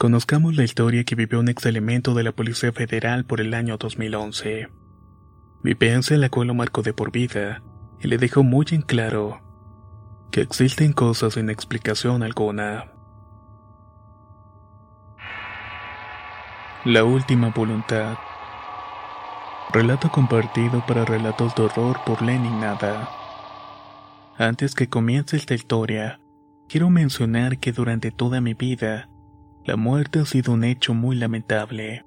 Conozcamos la historia que vivió un ex elemento de la Policía Federal por el año 2011. Vivencia en la cual lo marcó de por vida y le dejó muy en claro que existen cosas sin explicación alguna. La última voluntad. Relato compartido para relatos de horror por Lenin Nada. Antes que comience esta historia, quiero mencionar que durante toda mi vida, la muerte ha sido un hecho muy lamentable,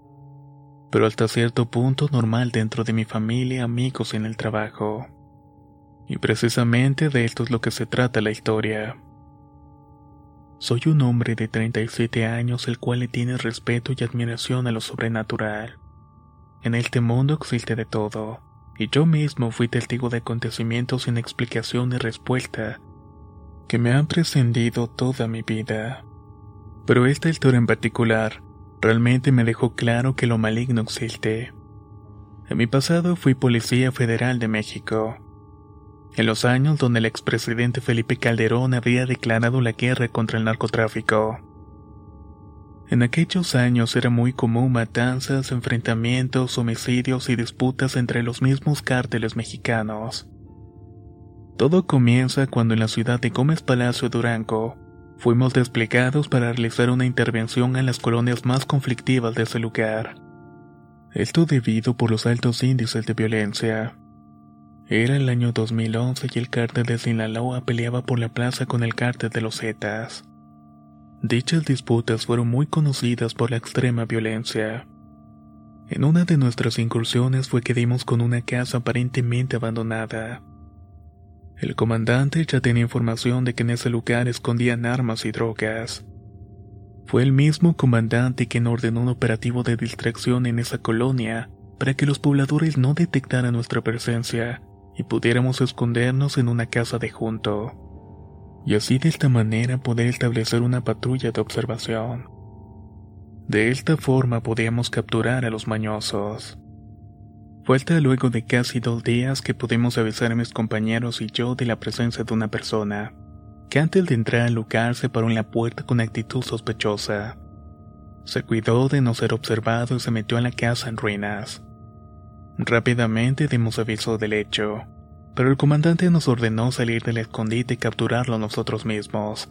pero hasta cierto punto normal dentro de mi familia, amigos en el trabajo. Y precisamente de esto es lo que se trata la historia. Soy un hombre de 37 años el cual le tiene respeto y admiración a lo sobrenatural. En este mundo existe de todo, y yo mismo fui testigo de acontecimientos sin explicación ni respuesta que me han precedido toda mi vida. Pero esta historia en particular realmente me dejó claro que lo maligno existe. En mi pasado fui policía federal de México. En los años donde el expresidente Felipe Calderón había declarado la guerra contra el narcotráfico. En aquellos años era muy común matanzas, enfrentamientos, homicidios y disputas entre los mismos cárteles mexicanos. Todo comienza cuando en la ciudad de Gómez Palacio Durango fuimos desplegados para realizar una intervención en las colonias más conflictivas de ese lugar. Esto debido por los altos índices de violencia. Era el año 2011 y el cártel de Sinaloa peleaba por la plaza con el cártel de los Zetas. Dichas disputas fueron muy conocidas por la extrema violencia. En una de nuestras incursiones fue que dimos con una casa aparentemente abandonada. El comandante ya tenía información de que en ese lugar escondían armas y drogas. Fue el mismo comandante quien ordenó un operativo de distracción en esa colonia para que los pobladores no detectaran nuestra presencia y pudiéramos escondernos en una casa de junto. Y así de esta manera poder establecer una patrulla de observación. De esta forma podíamos capturar a los mañosos. Fue hasta luego de casi dos días que pudimos avisar a mis compañeros y yo de la presencia de una persona, que antes de entrar al lugar se paró en la puerta con actitud sospechosa. Se cuidó de no ser observado y se metió en la casa en ruinas. Rápidamente dimos aviso del hecho, pero el comandante nos ordenó salir del escondite y capturarlo nosotros mismos,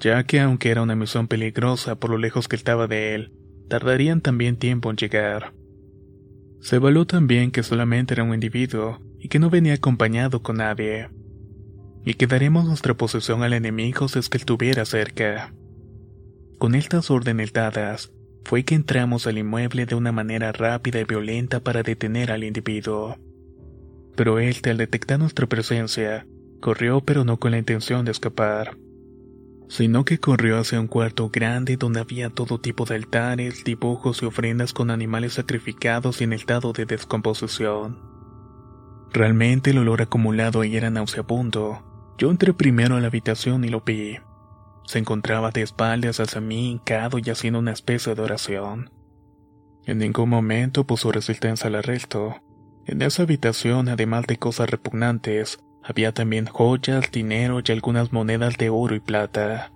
ya que aunque era una misión peligrosa por lo lejos que estaba de él, tardarían también tiempo en llegar. Se evaluó también que solamente era un individuo y que no venía acompañado con nadie. Y que daremos nuestra posesión al enemigo si es que estuviera cerca. Con estas órdenes dadas, fue que entramos al inmueble de una manera rápida y violenta para detener al individuo. Pero éste, al detectar nuestra presencia, corrió pero no con la intención de escapar sino que corrió hacia un cuarto grande donde había todo tipo de altares, dibujos y ofrendas con animales sacrificados y en estado de descomposición. Realmente el olor acumulado ahí era nauseabundo. Yo entré primero a la habitación y lo vi. Se encontraba de espaldas hacia mí, hincado y haciendo una especie de oración. En ningún momento puso resistencia al arresto, En esa habitación, además de cosas repugnantes, había también joyas, dinero y algunas monedas de oro y plata.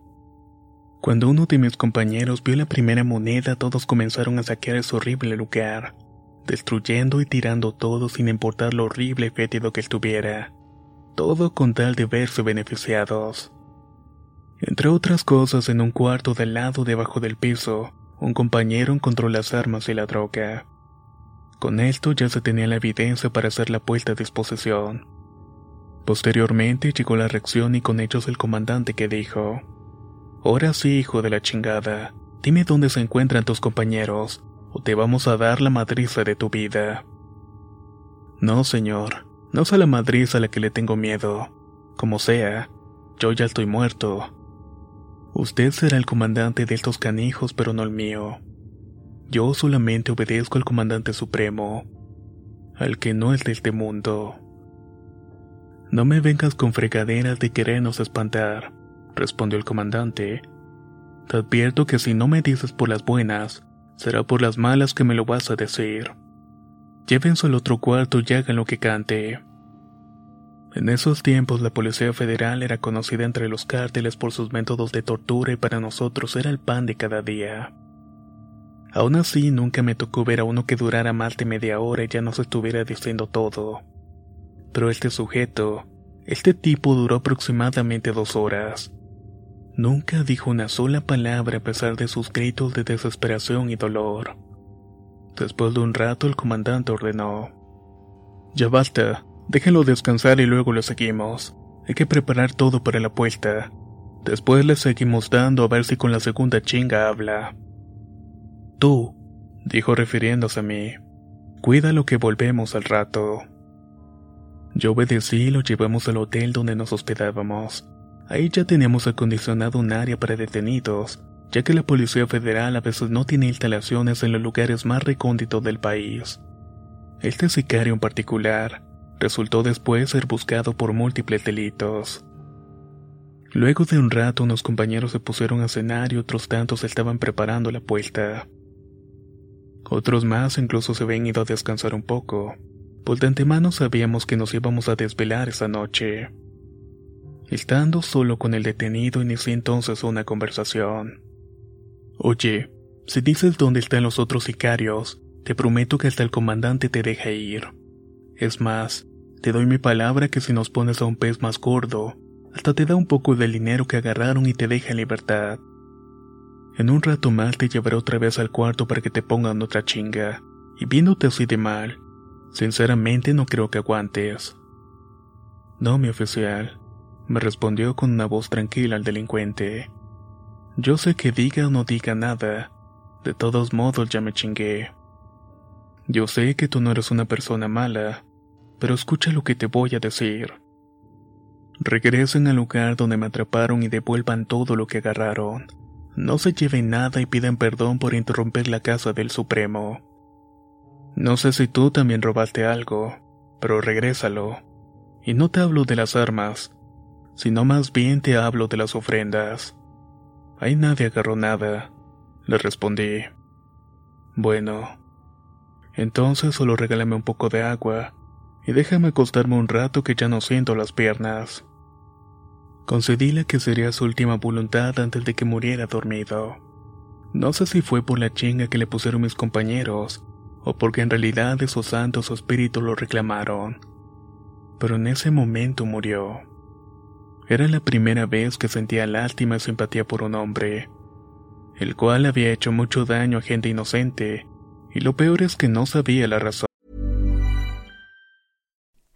Cuando uno de mis compañeros vio la primera moneda, todos comenzaron a saquear ese horrible lugar, destruyendo y tirando todo sin importar lo horrible y fétido que estuviera. Todo con tal de verse beneficiados. Entre otras cosas, en un cuarto del lado debajo del piso, un compañero encontró las armas y la droga. Con esto ya se tenía la evidencia para hacer la puesta a disposición. Posteriormente llegó la reacción y con hechos el comandante que dijo, Ahora sí, hijo de la chingada, dime dónde se encuentran tus compañeros, o te vamos a dar la madriza de tu vida. No, señor, no es a la madriza a la que le tengo miedo. Como sea, yo ya estoy muerto. Usted será el comandante de estos canijos, pero no el mío. Yo solamente obedezco al comandante supremo, al que no es de este mundo. No me vengas con fregaderas de querernos espantar, respondió el comandante. Te advierto que si no me dices por las buenas, será por las malas que me lo vas a decir. Llévense al otro cuarto y hagan lo que cante. En esos tiempos la Policía Federal era conocida entre los cárteles por sus métodos de tortura y para nosotros era el pan de cada día. Aún así, nunca me tocó ver a uno que durara más de media hora y ya nos estuviera diciendo todo. Pero este sujeto, este tipo duró aproximadamente dos horas. Nunca dijo una sola palabra a pesar de sus gritos de desesperación y dolor. Después de un rato el comandante ordenó. Ya basta, déjenlo descansar y luego lo seguimos. Hay que preparar todo para la puesta. Después le seguimos dando a ver si con la segunda chinga habla. Tú, dijo refiriéndose a mí, cuida lo que volvemos al rato. Yo obedecí y lo llevamos al hotel donde nos hospedábamos. Ahí ya teníamos acondicionado un área para detenidos, ya que la Policía Federal a veces no tiene instalaciones en los lugares más recónditos del país. Este sicario en particular resultó después ser buscado por múltiples delitos. Luego de un rato unos compañeros se pusieron a cenar y otros tantos estaban preparando la puerta. Otros más incluso se habían ido a descansar un poco pues de antemano sabíamos que nos íbamos a desvelar esa noche. Estando solo con el detenido inicié entonces una conversación. Oye, si dices dónde están los otros sicarios, te prometo que hasta el comandante te deja ir. Es más, te doy mi palabra que si nos pones a un pez más gordo, hasta te da un poco del dinero que agarraron y te deja en libertad. En un rato más te llevaré otra vez al cuarto para que te pongan otra chinga, y viéndote así de mal, Sinceramente no creo que aguantes. No, mi oficial, me respondió con una voz tranquila el delincuente. Yo sé que diga o no diga nada, de todos modos ya me chingué. Yo sé que tú no eres una persona mala, pero escucha lo que te voy a decir. Regresen al lugar donde me atraparon y devuelvan todo lo que agarraron. No se lleven nada y pidan perdón por interrumpir la casa del Supremo. No sé si tú también robaste algo, pero regrésalo. Y no te hablo de las armas, sino más bien te hablo de las ofrendas. Ahí nadie agarró nada, le respondí. Bueno, entonces solo regálame un poco de agua y déjame acostarme un rato que ya no siento las piernas. Concedíle que sería su última voluntad antes de que muriera dormido. No sé si fue por la chinga que le pusieron mis compañeros, o porque en realidad esos santos espíritus lo reclamaron. Pero en ese momento murió. Era la primera vez que sentía lástima y simpatía por un hombre, el cual había hecho mucho daño a gente inocente, y lo peor es que no sabía la razón.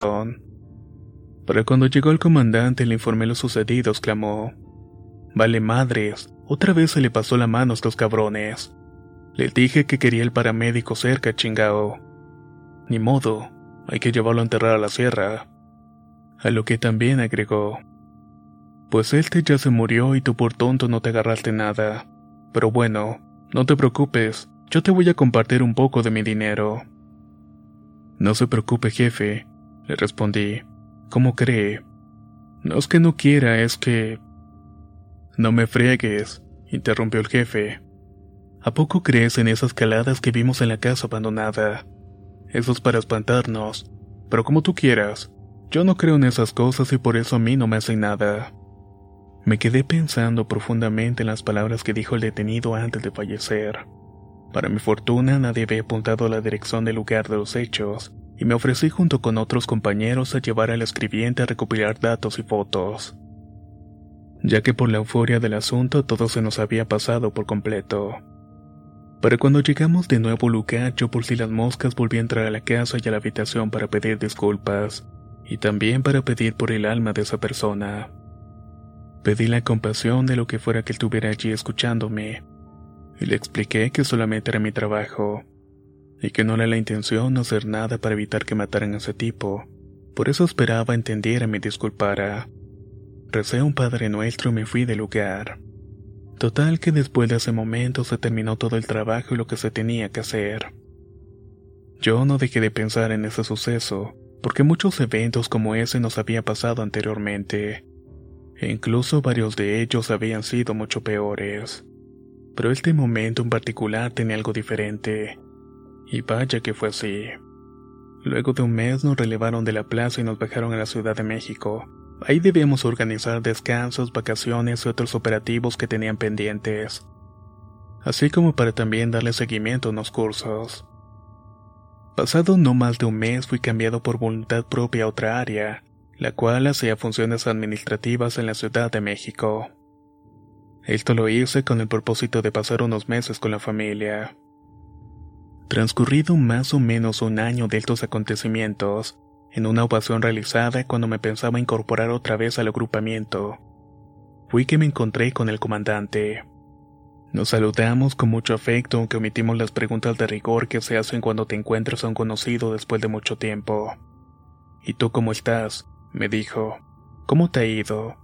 Pero cuando llegó el comandante y le informé lo sucedido, exclamó: Vale madres, otra vez se le pasó la mano a estos cabrones. Le dije que quería el paramédico cerca, chingao. Ni modo, hay que llevarlo a enterrar a la sierra. A lo que también agregó. Pues este ya se murió y tú por tonto no te agarraste nada. Pero bueno, no te preocupes, yo te voy a compartir un poco de mi dinero. No se preocupe, jefe, le respondí. ¿Cómo cree? No es que no quiera, es que... No me friegues, interrumpió el jefe. ¿A poco crees en esas caladas que vimos en la casa abandonada? Eso es para espantarnos. Pero como tú quieras. Yo no creo en esas cosas y por eso a mí no me hacen nada. Me quedé pensando profundamente en las palabras que dijo el detenido antes de fallecer. Para mi fortuna nadie había apuntado a la dirección del lugar de los hechos, y me ofrecí junto con otros compañeros a llevar al escribiente a recopilar datos y fotos. Ya que por la euforia del asunto todo se nos había pasado por completo. Para cuando llegamos de nuevo al lugar, yo por si las moscas volví a entrar a la casa y a la habitación para pedir disculpas, y también para pedir por el alma de esa persona. Pedí la compasión de lo que fuera que él estuviera allí escuchándome, y le expliqué que solamente era mi trabajo, y que no era la intención hacer nada para evitar que mataran a ese tipo, por eso esperaba entendiera y me disculpara. Recé un Padre Nuestro y me fui del lugar. Total que después de ese momento se terminó todo el trabajo y lo que se tenía que hacer. Yo no dejé de pensar en ese suceso, porque muchos eventos como ese nos había pasado anteriormente, e incluso varios de ellos habían sido mucho peores. Pero este momento en particular tenía algo diferente, y vaya que fue así. Luego de un mes nos relevaron de la plaza y nos bajaron a la Ciudad de México, Ahí debíamos organizar descansos, vacaciones y otros operativos que tenían pendientes, así como para también darle seguimiento a unos cursos. Pasado no más de un mes fui cambiado por voluntad propia a otra área, la cual hacía funciones administrativas en la Ciudad de México. Esto lo hice con el propósito de pasar unos meses con la familia. Transcurrido más o menos un año de estos acontecimientos, en una ovación realizada cuando me pensaba incorporar otra vez al agrupamiento. Fui que me encontré con el comandante. Nos saludamos con mucho afecto aunque omitimos las preguntas de rigor que se hacen cuando te encuentras a un conocido después de mucho tiempo. ¿Y tú cómo estás? me dijo. ¿Cómo te ha ido?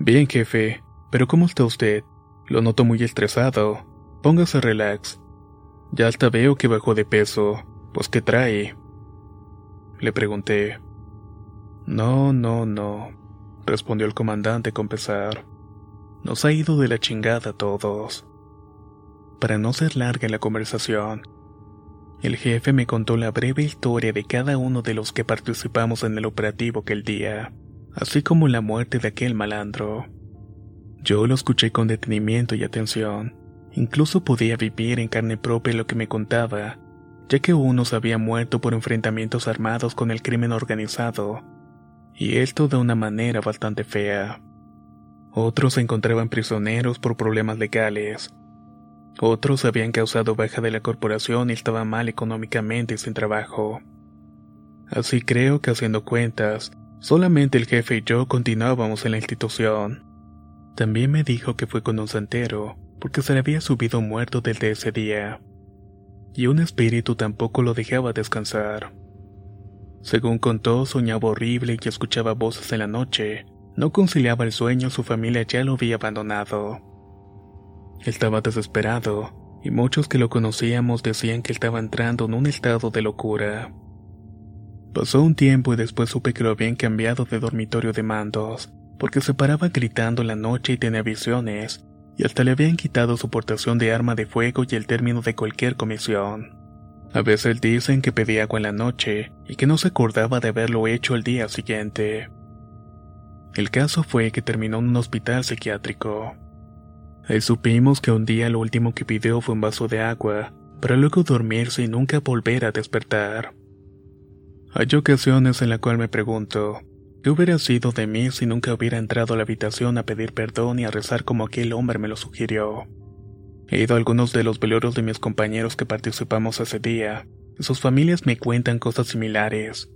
Bien, jefe, pero ¿cómo está usted? Lo noto muy estresado. Póngase relax. Ya hasta veo que bajó de peso. Pues qué trae. Le pregunté. No, no, no, respondió el comandante con pesar. Nos ha ido de la chingada todos. Para no ser larga la conversación, el jefe me contó la breve historia de cada uno de los que participamos en el operativo aquel día, así como la muerte de aquel malandro. Yo lo escuché con detenimiento y atención. Incluso podía vivir en carne propia lo que me contaba, ya que unos habían muerto por enfrentamientos armados con el crimen organizado, y esto de una manera bastante fea. Otros se encontraban prisioneros por problemas legales. Otros habían causado baja de la corporación y estaban mal económicamente y sin trabajo. Así creo que haciendo cuentas, solamente el jefe y yo continuábamos en la institución. También me dijo que fue con un santero, porque se le había subido muerto desde ese día y un espíritu tampoco lo dejaba descansar. Según contó, soñaba horrible y escuchaba voces en la noche. No conciliaba el sueño, su familia ya lo había abandonado. Estaba desesperado, y muchos que lo conocíamos decían que estaba entrando en un estado de locura. Pasó un tiempo y después supe que lo habían cambiado de dormitorio de mandos, porque se paraba gritando la noche y tenía visiones, y hasta le habían quitado su portación de arma de fuego y el término de cualquier comisión. A veces dicen que pedía agua en la noche y que no se acordaba de haberlo hecho el día siguiente. El caso fue que terminó en un hospital psiquiátrico. Ahí supimos que un día lo último que pidió fue un vaso de agua, para luego dormirse y nunca volver a despertar. Hay ocasiones en las cuales me pregunto, ¿qué hubiera sido de mí si nunca hubiera entrado a la habitación a pedir perdón y a rezar como aquel hombre me lo sugirió? He ido a algunos de los velorios de mis compañeros que participamos ese día, sus familias me cuentan cosas similares,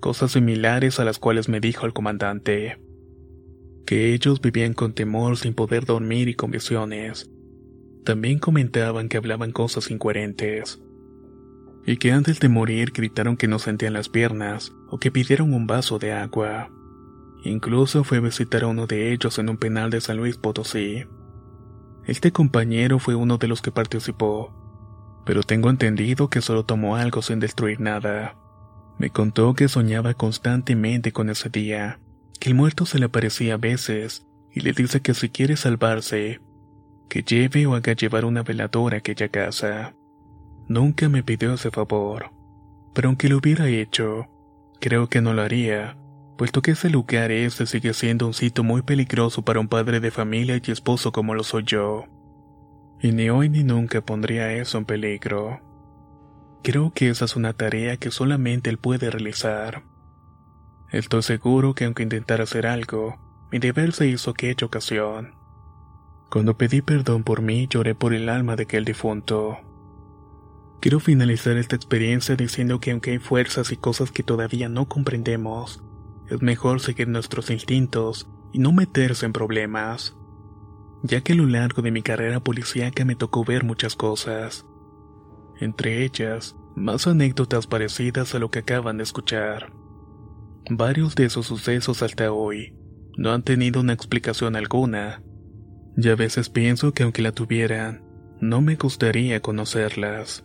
cosas similares a las cuales me dijo el comandante que ellos vivían con temor sin poder dormir y con visiones. También comentaban que hablaban cosas incoherentes. Y que antes de morir gritaron que no sentían las piernas o que pidieron un vaso de agua. Incluso fue a visitar a uno de ellos en un penal de San Luis Potosí. Este compañero fue uno de los que participó, pero tengo entendido que solo tomó algo sin destruir nada. Me contó que soñaba constantemente con ese día que el muerto se le aparecía a veces y le dice que si quiere salvarse, que lleve o haga llevar una veladora a aquella casa. Nunca me pidió ese favor, pero aunque lo hubiera hecho, creo que no lo haría, puesto que ese lugar este sigue siendo un sitio muy peligroso para un padre de familia y esposo como lo soy yo. Y ni hoy ni nunca pondría eso en peligro. Creo que esa es una tarea que solamente él puede realizar. Estoy seguro que aunque intentara hacer algo, mi deber se hizo aquella ocasión. Cuando pedí perdón por mí, lloré por el alma de aquel difunto. Quiero finalizar esta experiencia diciendo que aunque hay fuerzas y cosas que todavía no comprendemos, es mejor seguir nuestros instintos y no meterse en problemas, ya que a lo largo de mi carrera policíaca me tocó ver muchas cosas, entre ellas, más anécdotas parecidas a lo que acaban de escuchar. Varios de esos sucesos hasta hoy no han tenido una explicación alguna, y a veces pienso que aunque la tuvieran, no me gustaría conocerlas.